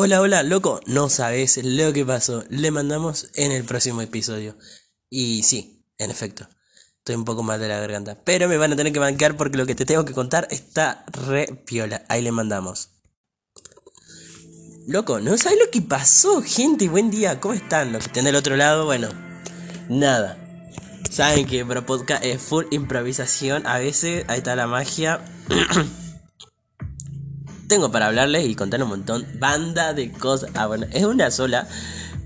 Hola, hola, loco, no sabes lo que pasó. Le mandamos en el próximo episodio. Y sí, en efecto, estoy un poco mal de la garganta. Pero me van a tener que bancar porque lo que te tengo que contar está re piola. Ahí le mandamos. Loco, ¿no sabes lo que pasó, gente? Buen día, ¿cómo están? Los que estén del otro lado, bueno, nada. Saben que Pro Podcast es full improvisación. A veces, ahí está la magia. Tengo para hablarles y contar un montón. Banda de cosas. Ah, bueno, es una sola.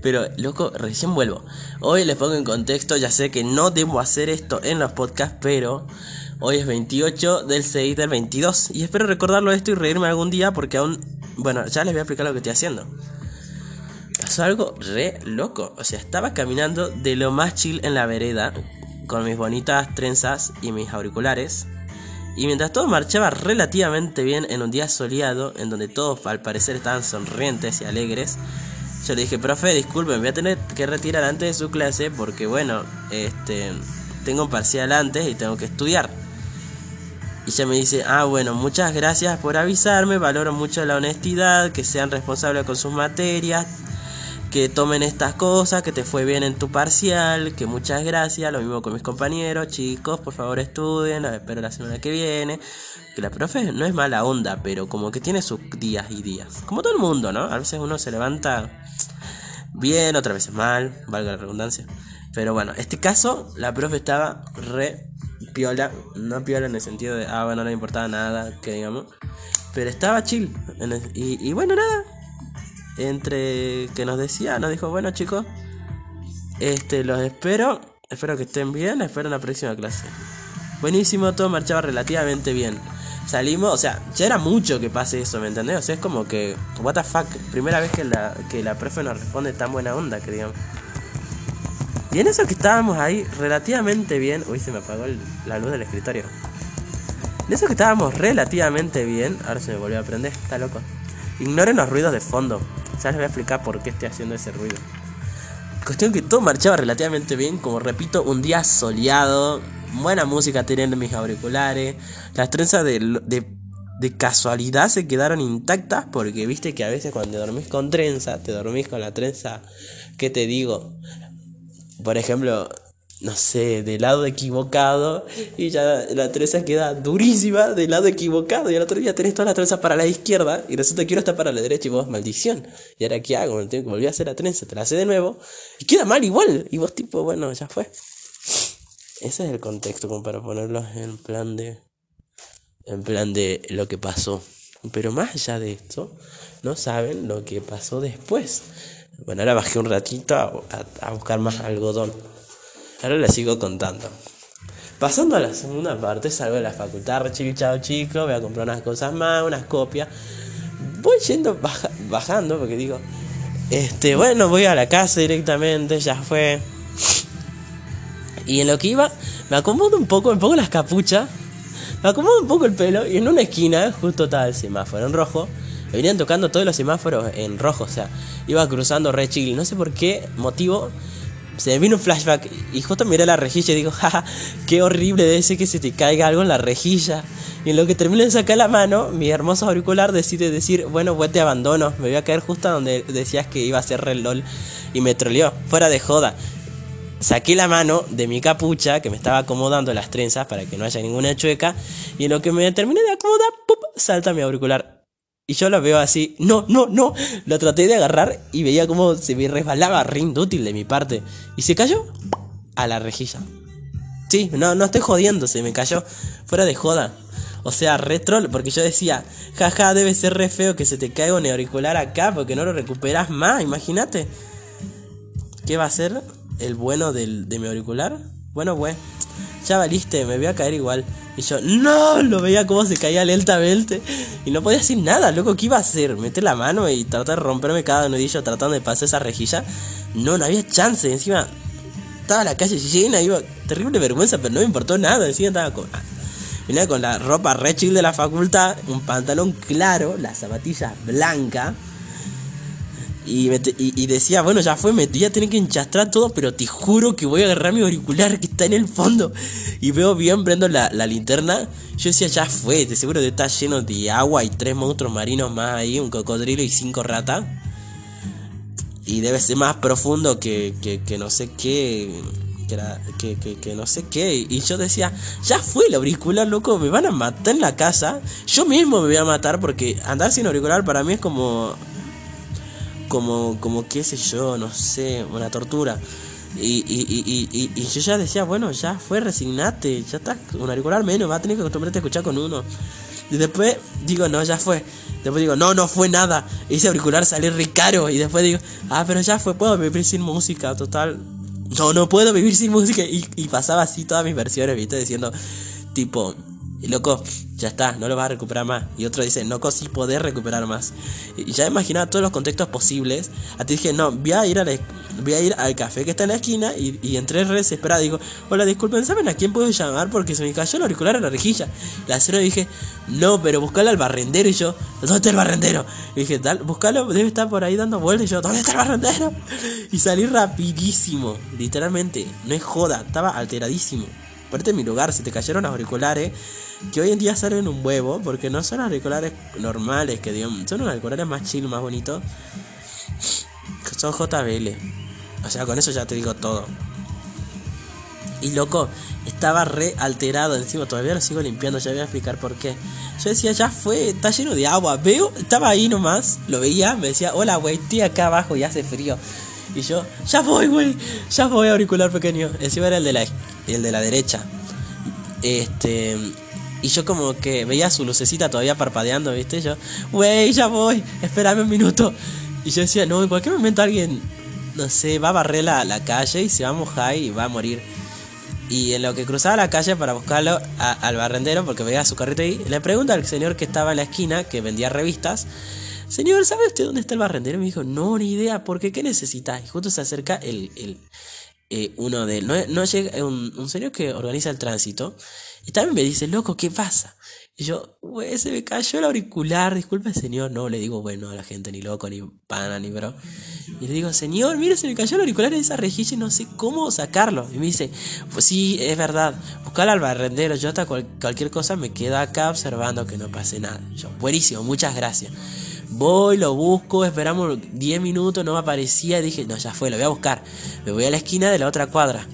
Pero, loco, recién vuelvo. Hoy les pongo en contexto. Ya sé que no debo hacer esto en los podcasts, pero hoy es 28 del 6 del 22. Y espero recordarlo esto y reírme algún día porque aún. Bueno, ya les voy a explicar lo que estoy haciendo. Pasó algo re loco. O sea, estaba caminando de lo más chill en la vereda. Con mis bonitas trenzas y mis auriculares. Y mientras todo marchaba relativamente bien en un día soleado, en donde todos al parecer estaban sonrientes y alegres, yo le dije, profe, disculpe, me voy a tener que retirar antes de su clase porque, bueno, este, tengo un parcial antes y tengo que estudiar. Y ella me dice, ah, bueno, muchas gracias por avisarme, valoro mucho la honestidad, que sean responsables con sus materias, que tomen estas cosas, que te fue bien en tu parcial, que muchas gracias, lo mismo con mis compañeros, chicos, por favor estudien, espero la semana que viene. Que la profe no es mala onda, pero como que tiene sus días y días. Como todo el mundo, ¿no? A veces uno se levanta bien, otras veces mal, valga la redundancia. Pero bueno, este caso, la profe estaba re piola, no piola en el sentido de, ah, bueno, no le importaba nada, que digamos. Pero estaba chill. y, y bueno, nada, entre que nos decía, nos dijo, bueno chicos, este los espero, espero que estén bien, espero en la próxima clase. Buenísimo, todo marchaba relativamente bien. Salimos, o sea, ya era mucho que pase eso, ¿me entendés? O sea, es como que, what the fuck, primera vez que la, que la profe nos responde tan buena onda, que. Y en eso que estábamos ahí relativamente bien, uy, se me apagó la luz del escritorio. En eso que estábamos relativamente bien, ahora se me volvió a prender, está loco. Ignoren los ruidos de fondo. Ya les voy a explicar por qué estoy haciendo ese ruido. Cuestión que todo marchaba relativamente bien, como repito, un día soleado, buena música teniendo mis auriculares, las trenzas de, de, casualidad se quedaron intactas porque viste que a veces cuando dormís con trenza, te dormís con la trenza, ¿qué te digo? Por ejemplo, no sé, del lado equivocado y ya la trenza queda durísima del lado equivocado y al otro día tenés toda la trenza para la izquierda y resulta que quiero estar para la derecha y vos, maldición. ¿Y ahora qué hago? Tengo que volver a hacer la trenza, te la hace de nuevo y queda mal igual. Y vos tipo, bueno, ya fue. Ese es el contexto como para ponerlo en plan de... En plan de lo que pasó. Pero más allá de esto, no saben lo que pasó después. Bueno, ahora bajé un ratito a buscar más algodón. Ahora les sigo contando. Pasando a la segunda parte, salgo de la facultad, re chao chico, voy a comprar unas cosas más, unas copias. Voy yendo, bajando, porque digo, este, bueno, voy a la casa directamente, ya fue. Y en lo que iba, me acomodo un poco, me pongo las capuchas, me acomodo un poco el pelo y en una esquina, justo estaba el semáforo en rojo, me venían tocando todos los semáforos en rojo, o sea, iba cruzando re chill, no sé por qué motivo se me vino un flashback y justo miré la rejilla y digo, jaja, qué horrible debe ser que se te caiga algo en la rejilla. Y en lo que termino de sacar la mano, mi hermoso auricular decide decir, bueno, pues te abandono, me voy a caer justo donde decías que iba a ser re LOL. Y me troleó, fuera de joda. Saqué la mano de mi capucha, que me estaba acomodando las trenzas para que no haya ninguna chueca, y en lo que me terminé de acomodar, ¡pup! salta mi auricular y yo lo veo así, no, no, no. Lo traté de agarrar y veía como se me resbalaba, re de mi parte. Y se cayó a la rejilla. Sí, no, no estoy jodiendo, se me cayó fuera de joda. O sea, re troll, porque yo decía, jaja, debe ser re feo que se te caiga un auricular acá porque no lo recuperas más, imagínate. ¿Qué va a ser el bueno de mi auricular? Bueno, pues, ya valiste, me voy a caer igual. Y yo, no, lo veía como se caía lentamente. Y no podía decir nada, loco, ¿qué iba a hacer? ¿Meter la mano y tratar de romperme cada nudillo tratando de pasar esa rejilla? No, no había chance. Encima, estaba la calle llena, iba terrible vergüenza, pero no me importó nada. Encima estaba con. Venía con la ropa re chill de la facultad, un pantalón claro, las zapatillas blancas. Y, y, decía, bueno, ya fue, me voy a tener que enchastrar todo, pero te juro que voy a agarrar mi auricular que está en el fondo. Y veo bien, prendo la, linterna. Yo decía, ya fue, de seguro que está lleno de agua y tres monstruos marinos más ahí, un cocodrilo y cinco ratas. Y debe ser más profundo que, que, no sé qué. Que, que, que, no sé qué. Y yo decía, ya fue el auricular, loco, me van a matar en la casa. Yo mismo me voy a matar porque andar sin auricular para mí es como como, como qué sé yo, no sé, una tortura. Y, y, y, y, yo ya decía, bueno, ya fue, resignate, ya está, un auricular menos, va a tener que acostumbrarte a escuchar con uno. Y después digo, no, ya fue. Después digo, no, no fue nada. Ese auricular salió re caro. Y después digo, ah, pero ya fue, puedo vivir sin música, total. No, no puedo vivir sin música. Y, y pasaba así todas mis versiones, viste, diciendo, tipo, y loco, ya está, no lo vas a recuperar más. Y otro dice, loco, sí poder recuperar más. Y ya imaginaba todos los contextos posibles. A ti dije, no, voy a ir, a a al café que está en la esquina. Y, y entré desesperado. Digo, hola, disculpen, ¿saben a quién puedo llamar? Porque se me cayó el auricular en la rejilla. La cero dije, no, pero buscale al barrendero. Y yo, ¿dónde está el barrendero? Y dije, tal, buscalo, debe estar por ahí dando vueltas. Y yo, ¿dónde está el barrendero? Y salí rapidísimo, literalmente. No es joda, estaba alteradísimo. Ponete en mi lugar, si te cayeron los auriculares que hoy en día salen un huevo, porque no son auriculares normales, que digan, son auriculares más chill, más bonitos. Son JBL. O sea, con eso ya te digo todo. Y loco, estaba re alterado encima, todavía lo sigo limpiando, ya voy a explicar por qué. Yo decía, ya fue, está lleno de agua. Veo, estaba ahí nomás, lo veía, me decía, hola, güey, estoy acá abajo y hace frío. Y yo, ya voy, güey, ya voy, auricular pequeño. Encima era el de la, el de la derecha. Este, y yo como que veía su lucecita todavía parpadeando, ¿viste? Yo, wey, ya voy, espérame un minuto. Y yo decía, no, en cualquier momento alguien, no sé, va a barrer la, la calle y se va a mojar y va a morir. Y en lo que cruzaba la calle para buscarlo al barrendero, porque veía su carrito ahí, le pregunta al señor que estaba en la esquina, que vendía revistas, Señor, ¿sabe usted dónde está el barrendero? Y me dijo, no, ni idea, porque ¿qué necesita? Y justo se acerca el, el eh, uno de no, no llega un, un señor que organiza el tránsito y también me dice, loco, ¿qué pasa? Y yo, se me cayó el auricular, disculpe señor. No, le digo, bueno, a la gente, ni loco, ni pana, ni bro. Y le digo, señor, mire, se me cayó el auricular en esa rejilla y no sé cómo sacarlo. Y me dice, pues sí, es verdad, buscar al barrendero. Yo hasta cualquier cosa me quedo acá observando que no pase nada. Yo, buenísimo, muchas gracias. Voy, lo busco, esperamos 10 minutos, no me aparecía. Dije, no, ya fue, lo voy a buscar. Me voy a la esquina de la otra cuadra.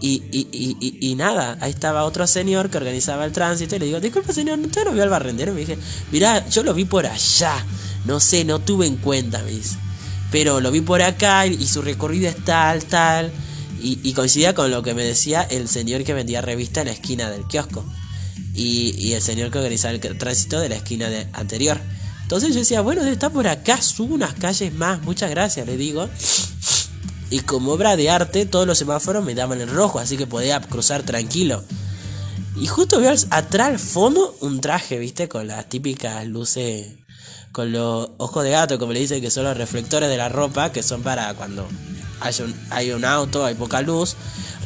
Y, y, y, y, nada, ahí estaba otro señor que organizaba el tránsito y le digo, disculpe señor, ¿usted no vio al barrendero? me dije, mirá, yo lo vi por allá, no sé, no tuve en cuenta, me dice. Pero lo vi por acá y, su recorrido es tal, tal. Y, coincidía con lo que me decía el señor que vendía revista en la esquina del kiosco. Y, el señor que organizaba el tránsito de la esquina de, anterior. Entonces yo decía, bueno, está por acá, subo unas calles más, muchas gracias, le digo. Y como obra de arte, todos los semáforos me daban en rojo, así que podía cruzar tranquilo. Y justo veo atrás al fondo un traje, ¿viste? Con las típicas luces, con los ojos de gato, como le dicen, que son los reflectores de la ropa, que son para cuando hay un, hay un auto, hay poca luz,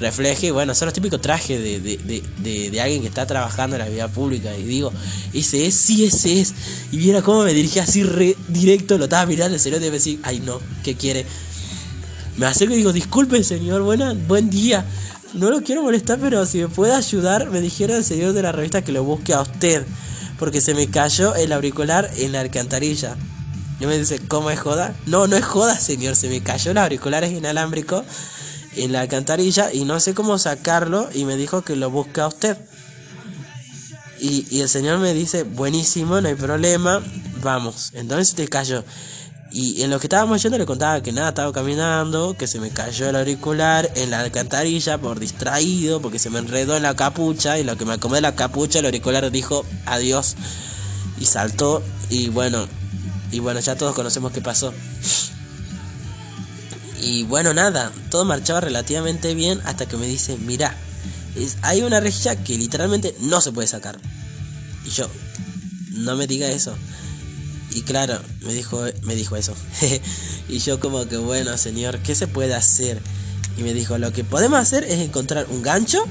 refleje. Bueno, son los típicos trajes de, de, de, alguien que está trabajando en la vida pública. Y digo, ese es, sí, ese es. Y viera cómo me dirigía así re directo, lo estaba mirando, el señor debe decir, ay no, ¿qué quiere? Me acerco y digo, disculpe señor, buena, buen día. No lo quiero molestar, pero si me puede ayudar, me dijeron el señor de la revista que lo busque a usted. Porque se me cayó el auricular en la alcantarilla. Y me dice, ¿cómo es joda? No, no es joda, señor. Se me cayó el auricular inalámbrico en la alcantarilla y no sé cómo sacarlo. Y me dijo que lo busque a usted. Y, y el señor me dice, buenísimo, no hay problema. Vamos. Entonces te cayó. Y en lo que estábamos yendo le contaba que nada, estaba caminando, que se me cayó el auricular en la alcantarilla por distraído, porque se me enredó en la capucha y lo que me acomodé la capucha, el auricular dijo adiós y saltó y bueno, y bueno, ya todos conocemos qué pasó. Y bueno, nada, todo marchaba relativamente bien hasta que me dice, mira, hay una rejilla que literalmente no se puede sacar. Y yo, no me diga eso. Y claro, me dijo, me dijo eso. y yo como que, bueno, señor, ¿qué se puede hacer? Y me dijo, lo que podemos hacer es encontrar un gancho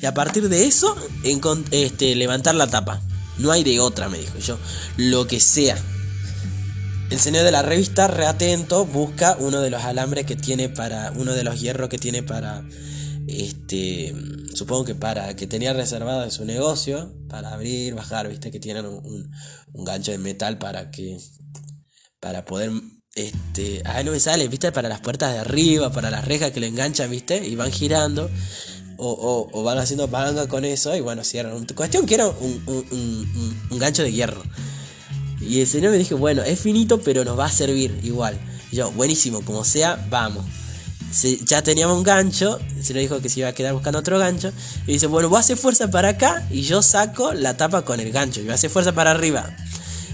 y a partir de eso este, levantar la tapa. No hay de otra, me dijo yo. Lo que sea. El señor de la revista, reatento, busca uno de los alambres que tiene para. uno de los hierros que tiene para. Este. Supongo que para. que tenía reservado en su negocio. Para abrir, bajar, viste, que tienen un, gancho de metal para que. para poder. Este. Ah, no me sale, viste, para las puertas de arriba, para las rejas que le enganchan, viste, y van girando. O, o, van haciendo palanca con eso y bueno, cierran. Cuestión que era un, un gancho de hierro. Y el señor me dijo, bueno, es finito, pero nos va a servir igual. Y yo, buenísimo, como sea, vamos. ya teníamos un gancho, el señor dijo que se iba a quedar buscando otro gancho. Y dice, bueno, voy a hacer fuerza para acá y yo saco la tapa con el gancho. Y voy a hacer fuerza para arriba.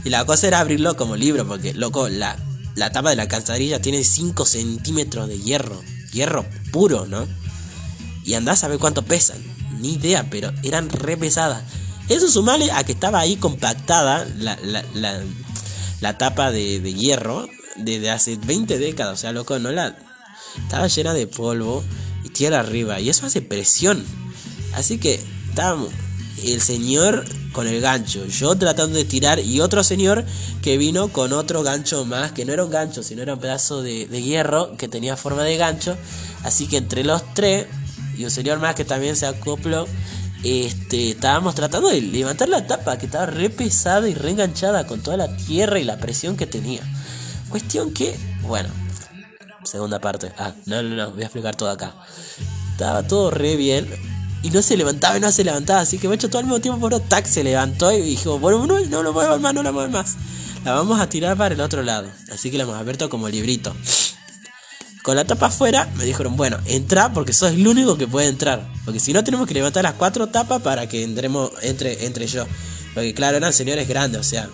Y la cosa era abrirlo como libro, porque, loco, la, la tapa de la calzadilla tiene 5 centímetros de hierro. Hierro puro, ¿no? Y andás a ver cuánto pesan. Ni idea, pero eran re pesadas. Eso sumale a que estaba ahí compactada la, la, la, tapa de, hierro desde hace 20 décadas. O sea, loco, no la. Estaba llena de polvo y tierra arriba. Y eso hace presión. Así que estábamos el señor con el gancho, yo tratando de tirar y otro señor que vino con otro gancho más, que no era un gancho, sino era un pedazo de, de hierro que tenía forma de gancho. Así que entre los tres y un señor más que también se acopló, este, estábamos tratando de levantar la tapa que estaba re pesada y re enganchada con toda la tierra y la presión que tenía. Cuestión que, bueno, segunda parte. Ah, no, no, no, voy a explicar todo acá. Estaba todo re bien y no se levantaba y no se levantaba, así que hecho todo al mismo tiempo por tac se levantó y dijo, bueno, no, no lo muevas más, no lo muevas más. La vamos a tirar para el otro lado, así que la hemos abierto como librito. Con la tapa afuera, me dijeron, bueno, entra porque sos el único que puede entrar. Porque si no, tenemos que levantar las cuatro tapas para que entremos, entre, entre yo. Porque claro, eran señores grandes, o sea,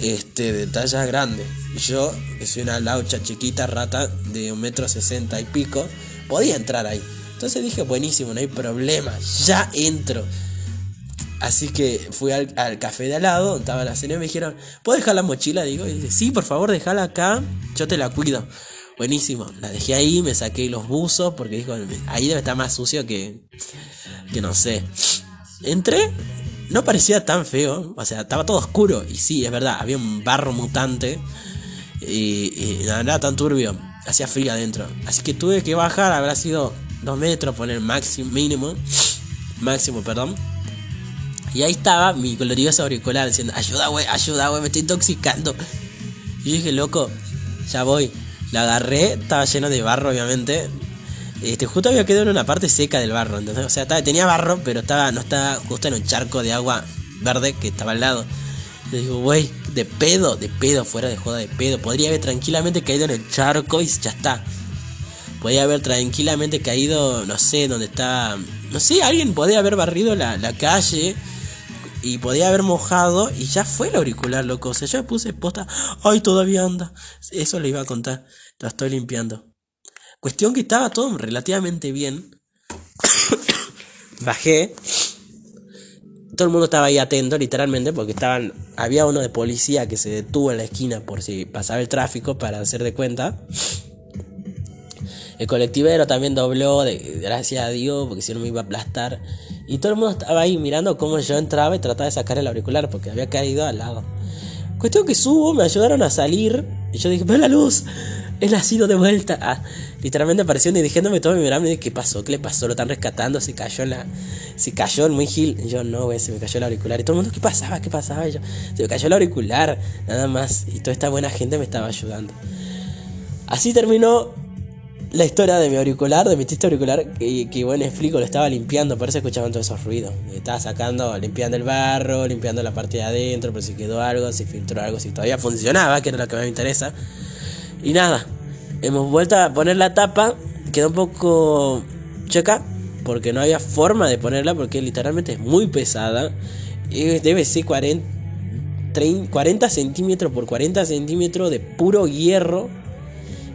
este, de talla grande. Yo, que soy una laucha chiquita, rata, de un metro sesenta y pico, podía entrar ahí. Entonces dije, buenísimo, no hay problema, ya entro. Así que fui al, café de al lado, donde estaba la señora, y me dijeron, ¿puedo dejar la mochila? Digo, y dice, sí, por favor, déjala acá, yo te la cuido. Buenísimo. La dejé ahí, me saqué los buzos porque dijo, ahí debe estar más sucio que, que no sé. Entré, no parecía tan feo, o sea, estaba todo oscuro. Y sí, es verdad, había un barro mutante y, y nada, tan turbio. Hacía frío adentro. Así que tuve que bajar, habrá sido dos metros, poner máximo, mínimo. Máximo, perdón. Y ahí estaba mi colorido auricular diciendo, ayuda, güey, ayuda, güey, me estoy intoxicando. Y yo dije, loco, ya voy. La agarré, estaba lleno de barro, obviamente. Este, justo había quedado en una parte seca del barro. Entonces, o sea, tenía barro, pero estaba, no estaba justo en un charco de agua verde que estaba al lado. Le digo, güey, de pedo, de pedo, fuera de joda de pedo. Podría haber tranquilamente caído en el charco y ya está. Podría haber tranquilamente caído, no sé, donde está. No sé, alguien podría haber barrido la, la calle y podía haber mojado y ya fue el auricular, loco. O sea, yo me puse posta, ay, todavía anda. Eso le iba a contar, lo estoy limpiando. Cuestión que estaba todo relativamente bien. Bajé. Todo el mundo estaba ahí atento, literalmente, porque estaban. Había uno de policía que se detuvo en la esquina por si pasaba el tráfico para hacer de cuenta. El colectivero también dobló, de, gracias a Dios, porque si no me iba a aplastar. Y todo el mundo estaba ahí mirando cómo yo entraba y trataba de sacar el auricular porque había caído al lado. Cuestión que subo, me ayudaron a salir. Y yo dije, pero la luz, él ha sido de vuelta. Ah, literalmente apareció dirigiéndome todo mi mirando y dije, ¿qué pasó? ¿Qué le pasó? Lo están rescatando, se cayó en la. Se cayó en muy gil. yo, no, güey, se me cayó el auricular. Y todo el mundo, ¿qué pasaba? ¿Qué pasaba? Y yo, se me cayó el auricular, nada más. Y toda esta buena gente me estaba ayudando. Así terminó la historia de mi auricular, de mi triste auricular, que, que, bueno, explico, lo estaba limpiando, por eso escuchaban todos esos ruidos. Estaba sacando, limpiando el barro, limpiando la parte de adentro, por si quedó algo, si filtró algo, si todavía funcionaba, que era lo que me interesa. Y nada, hemos vuelto a poner la tapa, quedó un poco checa, porque no había forma de ponerla, porque literalmente es muy pesada. Y debe ser 40, 40 centímetros por 40 centímetros de puro hierro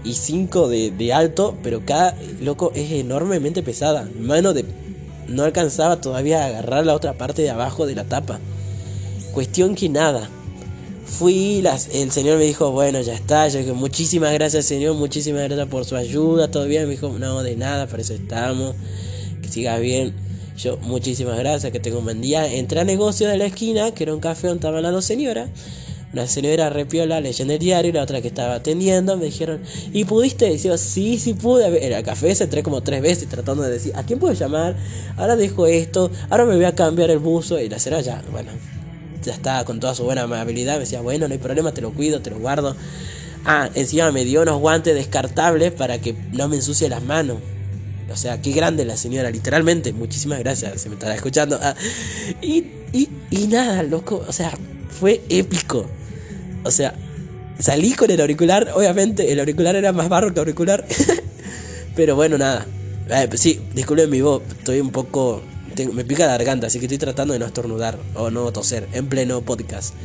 y 5 de, alto, pero cada loco es enormemente pesada. Mano de, no alcanzaba todavía a agarrar la otra parte de abajo de la tapa. Cuestión que nada. Fui, las, el señor me dijo, bueno, ya está. Yo dije, muchísimas gracias, señor, muchísimas gracias por su ayuda. Todavía me dijo, no, de nada, para eso estamos. Que siga bien. Yo, muchísimas gracias, que tengo un buen. Entré a negocio de la esquina, que era un café donde estaban las dos señoras. Señora repiola leyendo el diario y la otra que estaba atendiendo me dijeron, ¿y pudiste? Y yo, sí, sí pude. En el café se entré como tres veces tratando de decir, ¿a quién puedo llamar? Ahora dejo esto, ahora me voy a cambiar el buzo. Y la señora ya, bueno, ya estaba con toda su buena amabilidad. Me decía, bueno, no hay problema, te lo cuido, te lo guardo. Ah, encima me dio unos guantes descartables para que no me ensucie las manos. O sea, qué grande la señora, literalmente. Muchísimas gracias, se me estará escuchando. Ah, y, y, y nada, loco, o sea, fue épico. O sea, salí con el auricular, obviamente el auricular era más barro que auricular. Pero bueno, nada. Eh, pues sí, disculpen mi voz, estoy un poco... me pica la garganta, así que estoy tratando de no estornudar o no toser en pleno podcast.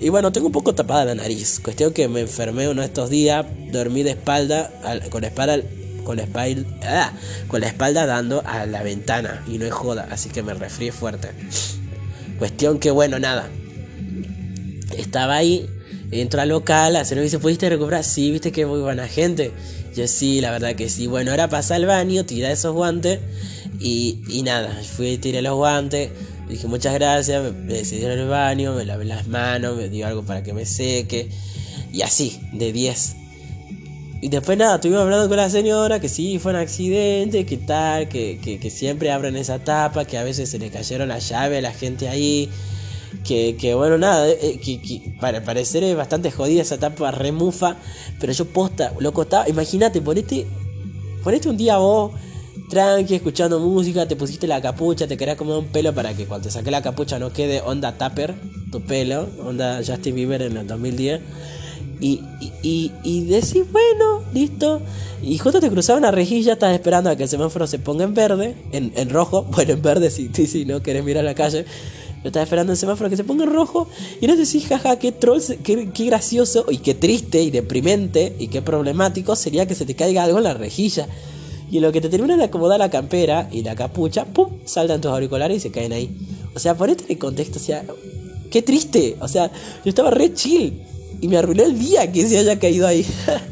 Y bueno, tengo un poco tapada la nariz. Cuestión que me enfermé uno de estos días, dormí de espalda, con la espalda, con la espalda, ah, con la espalda dando a la ventana y no es joda, así que me resfrié fuerte. Cuestión que bueno, nada. Estaba ahí Entro al local, la señora me dice, ¿pudiste recuperar? Sí, viste que muy buena gente. Yo sí, la verdad que sí. Bueno, ahora pasa al baño, tira esos guantes y, y nada, fui, tiré los guantes, dije muchas gracias, me, me decidieron el baño, me lavé las manos, me dio algo para que me seque y así, de 10. Y después nada, estuvimos hablando con la señora que sí, fue un accidente, que tal, que, que, siempre abren esa tapa, que a veces se le cayeron la llave a la gente ahí que, que bueno, nada, eh, que, para parecer es bastante jodida esa tapa remufa, pero yo posta, loco, estaba, imagínate, ponete, ponete un día vos, tranqui, escuchando música, te pusiste la capucha, te querías comer un pelo para que cuando te saque la capucha no quede onda tupper, tu pelo, onda Justin Bieber en el 2010. Y, y, y, decís, bueno, listo. Y justo te cruzaba una rejilla, estás esperando a que el semáforo se ponga en verde, en, en rojo, bueno, en verde si, si no querés mirar la calle. Estaba esperando el semáforo que se ponga en rojo. Y no decís, jaja, qué troll, qué, qué, gracioso, y qué triste, y deprimente, y qué problemático sería que se te caiga algo en la rejilla. Y lo que te termina de acomodar la campera y la capucha, ¡pum! saltan tus auriculares y se caen ahí. O sea, ponete en contexto, o sea, qué triste. O sea, yo estaba re chill. Y me arruinó el día que se haya caído ahí.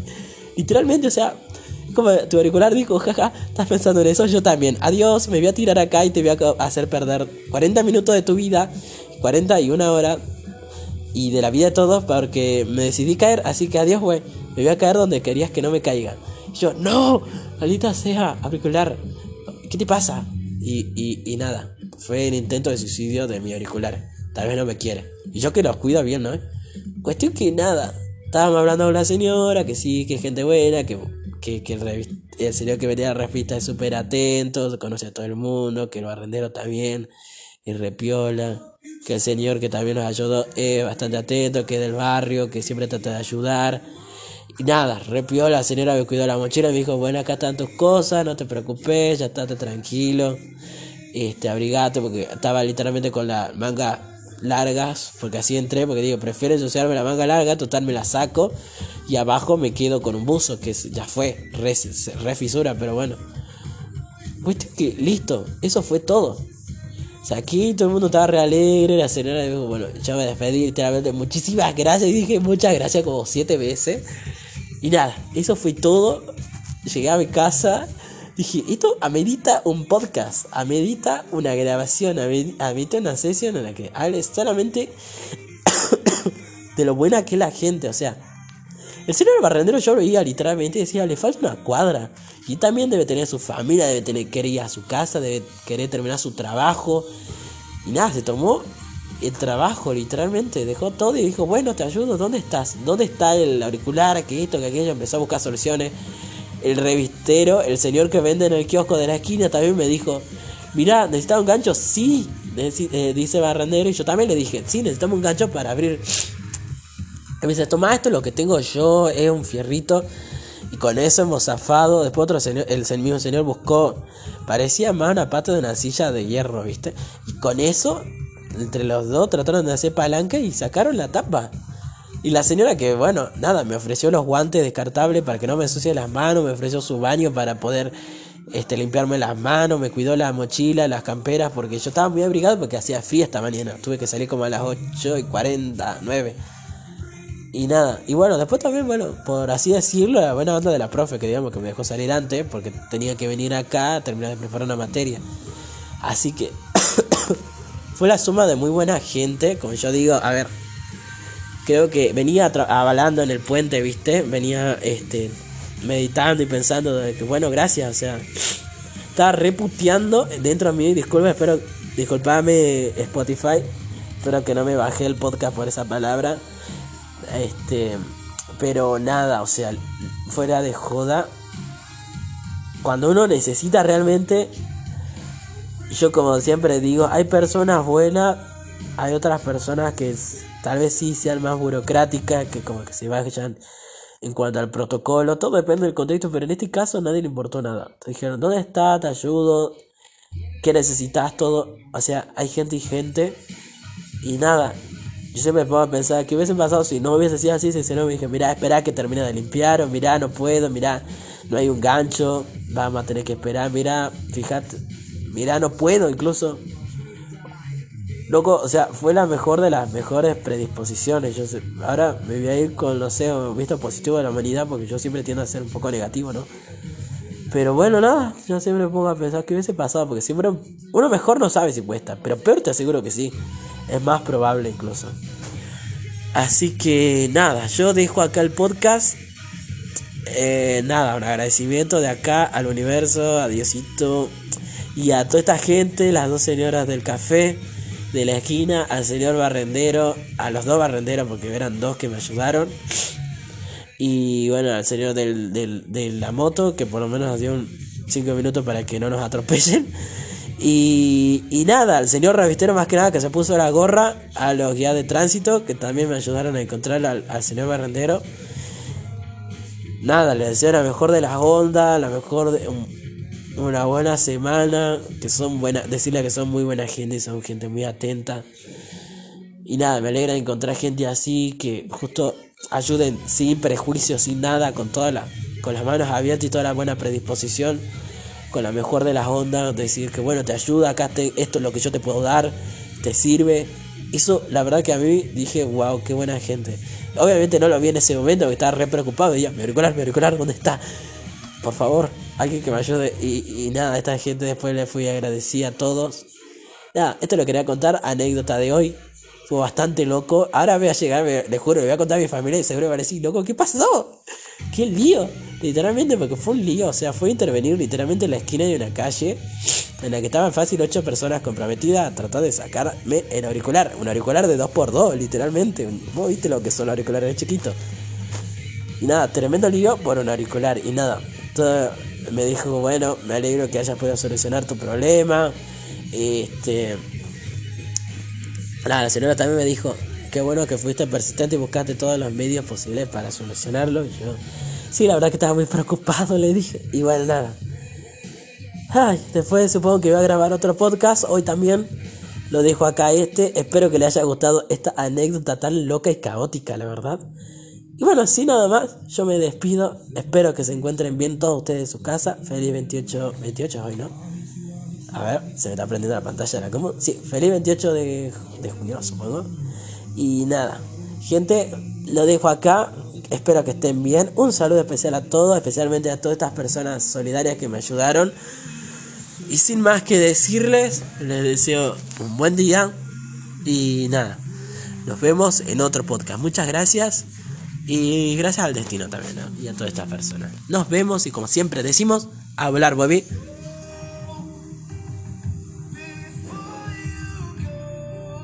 Literalmente, o sea, como tu auricular dijo, jaja, estás pensando en eso, yo también. Adiós, me voy a tirar acá y te voy a hacer perder 40 minutos de tu vida, 41 horas y de la vida de todos porque me decidí caer, así que adiós, güey. Me voy a caer donde querías que no me caiga. yo, no, maldita sea, auricular, ¿qué te pasa? Y, y, y nada, fue el intento de suicidio de mi auricular. Tal vez no me quiere. Y yo que los cuido bien, ¿no? Cuestión que nada. Estábamos hablando con la señora, que sí, que es gente buena, que que, el, señor que venía a la revista es súper atento, conoce a todo el mundo, que el barrendero también es repiola, que el señor que también nos ayudó es bastante atento, que es del barrio, que siempre trata de ayudar. Y nada, repiola, la señora me cuidó la mochila, me dijo, bueno, acá están tus cosas, no te preocupes, ya estate tranquilo, este, abrigate, porque estaba literalmente con la manga largas, porque así entré, porque digo, prefiero ensuciarme la manga larga, total me la saco y abajo me quedo con un buzo, que ya fue, re, fisura, pero bueno. Pues que listo, eso fue todo. O sea, aquí todo el mundo estaba re alegre, la señora dijo, bueno, ya me despedí literalmente, muchísimas gracias, dije muchas gracias como siete veces. Y nada, eso fue todo. Llegué a mi casa Dije, esto amerita un podcast, amerita una grabación, amerita una sesión en la que hables solamente de lo buena que es la gente. O sea, el señor barrendero yo lo veía literalmente y decía, le falta una cuadra. Y también debe tener su familia, debe tener, querer ir a su casa, debe querer terminar su trabajo. Y nada, se tomó el trabajo literalmente, dejó todo y dijo, bueno, te ayudo, ¿dónde estás? ¿Dónde está el auricular? Que esto, que aquello, empezó a buscar soluciones el revistero, el señor que vende en el kiosco de la esquina, también me dijo, mira, ¿necesitaba un gancho? Sí, eh, dice Barrandero. Y yo también le dije, sí, necesitamos un gancho para abrir. Y me dice, toma esto, lo que tengo yo es un fierrito. Y con eso hemos zafado. Después otro señor, el mismo señor buscó, parecía más una pata de una silla de hierro, ¿viste? Y con eso, entre los dos trataron de hacer palanca y sacaron la tapa. Y la señora que, bueno, nada, me ofreció los guantes descartables para que no me ensucie las manos, me ofreció su baño para poder este, limpiarme las manos, me cuidó la mochila, las camperas, porque yo estaba muy abrigado porque hacía fiesta mañana. Tuve que salir como a las 8 y 40, 9. Y nada, y bueno, después también, bueno, por así decirlo, la buena onda de la profe, que digamos que me dejó salir antes, porque tenía que venir acá a terminar de preparar una materia. Así que fue la suma de muy buena gente, como yo digo, a ver, creo que venía avalando en el puente, ¿viste? Venía este meditando y pensando que bueno, gracias, o sea, estaba reputeando dentro de mí, disculpa, espero disculpame Spotify, espero que no me bajé el podcast por esa palabra. Este, pero nada, o sea, fuera de joda, cuando uno necesita realmente yo como siempre digo, hay personas buenas, hay otras personas que tal vez sí sean más burocráticas, que como que se vayan en cuanto al protocolo, todo depende del contexto, pero en este caso nadie le importó nada. Te dijeron, ¿dónde está? Te ayudo, ¿qué necesitas? Todo, o sea, hay gente y gente, y nada. Yo siempre me pongo a pensar, ¿qué hubiese pasado si no hubiese sido así? Si no me dije, mira, espera que termine de limpiar, o mira, no puedo, mira, no hay un gancho, vamos a tener que esperar, mira, fíjate, mira, no puedo incluso. Loco, o sea, fue la mejor de las mejores predisposiciones. Yo sé, ahora me voy a ir con, no sé, visto positivo de la humanidad porque yo siempre tiendo a ser un poco negativo, ¿no? Pero bueno, nada, yo siempre pongo a pensar qué hubiese pasado porque siempre uno mejor no sabe si cuesta, pero peor te aseguro que sí. Es más probable incluso. Así que nada, yo dejo acá el podcast. Eh, nada, un agradecimiento de acá al universo, a Diosito, y a toda esta gente, las dos señoras del café de la esquina, al señor barrendero, a los dos barrenderos, porque eran dos que me ayudaron. Y bueno, al señor del, de la moto, que por lo menos nos dio 5 minutos para que no nos atropellen. Y, y nada, al señor revistero más que nada que se puso la gorra, a los guías de tránsito, que también me ayudaron a encontrar al, al señor barrendero. Nada, le deseo la mejor de las ondas, la mejor de, una buena semana, que son buenas, decirle que son muy buena gente, son gente muy atenta. Y nada, me alegra encontrar gente así que justo ayuden sin prejuicios, sin nada, con toda la, con las manos abiertas y toda la buena predisposición, con la mejor de las ondas, decir que bueno, te ayuda, acá esto es lo que yo te puedo dar, te sirve. Eso, la verdad que a mí dije, wow, qué buena gente. Obviamente no lo vi en ese momento, porque estaba re preocupado, y ya, mi auricular, mi auricular, ¿dónde está? Por favor, alguien que me ayude. Y, nada, esta gente después le fui agradecida a todos. Nada, esto lo quería contar, anécdota de hoy. Fue bastante loco. Ahora voy a llegar, le juro, le voy a contar a mi familia y seguro me va a decir, loco, ¿qué pasó? ¿Qué lío? Literalmente, porque fue un lío. O sea, fue intervenir literalmente en la esquina de una calle en la que estaban fácil ocho personas comprometidas a tratar de sacarme el auricular. Un auricular de 2x2, literalmente. Vos viste lo que son los auriculares chiquitos. Y nada, tremendo lío por un auricular. Y nada, todo, me dijo, bueno, me alegro que hayas podido solucionar tu problema. Este. la señora también me dijo, qué bueno que fuiste persistente y buscaste todos los medios posibles para solucionarlo. Y yo, sí, la verdad que estaba muy preocupado, le dije. Bueno, nada. Después supongo que voy a grabar otro podcast. Hoy también lo dejo acá este. Espero que le haya gustado esta anécdota tan loca y caótica, la verdad. Y bueno, así nada más, yo me despido. Espero que se encuentren bien todos ustedes en su casa. Feliz 28, 28 hoy, ¿no? A ver, se me está prendiendo la pantalla la como. Sí, feliz 28 de, de junio, supongo. Y nada, gente, lo dejo acá. Espero que estén bien. Un saludo especial a todos, especialmente a todas estas personas solidarias que me ayudaron. Y sin más que decirles, les deseo un buen día. Y nada, nos vemos en otro podcast. Muchas gracias. Y gracias al destino también, ¿no? Y a todas estas personas. Nos vemos y como siempre decimos, hablar, baby.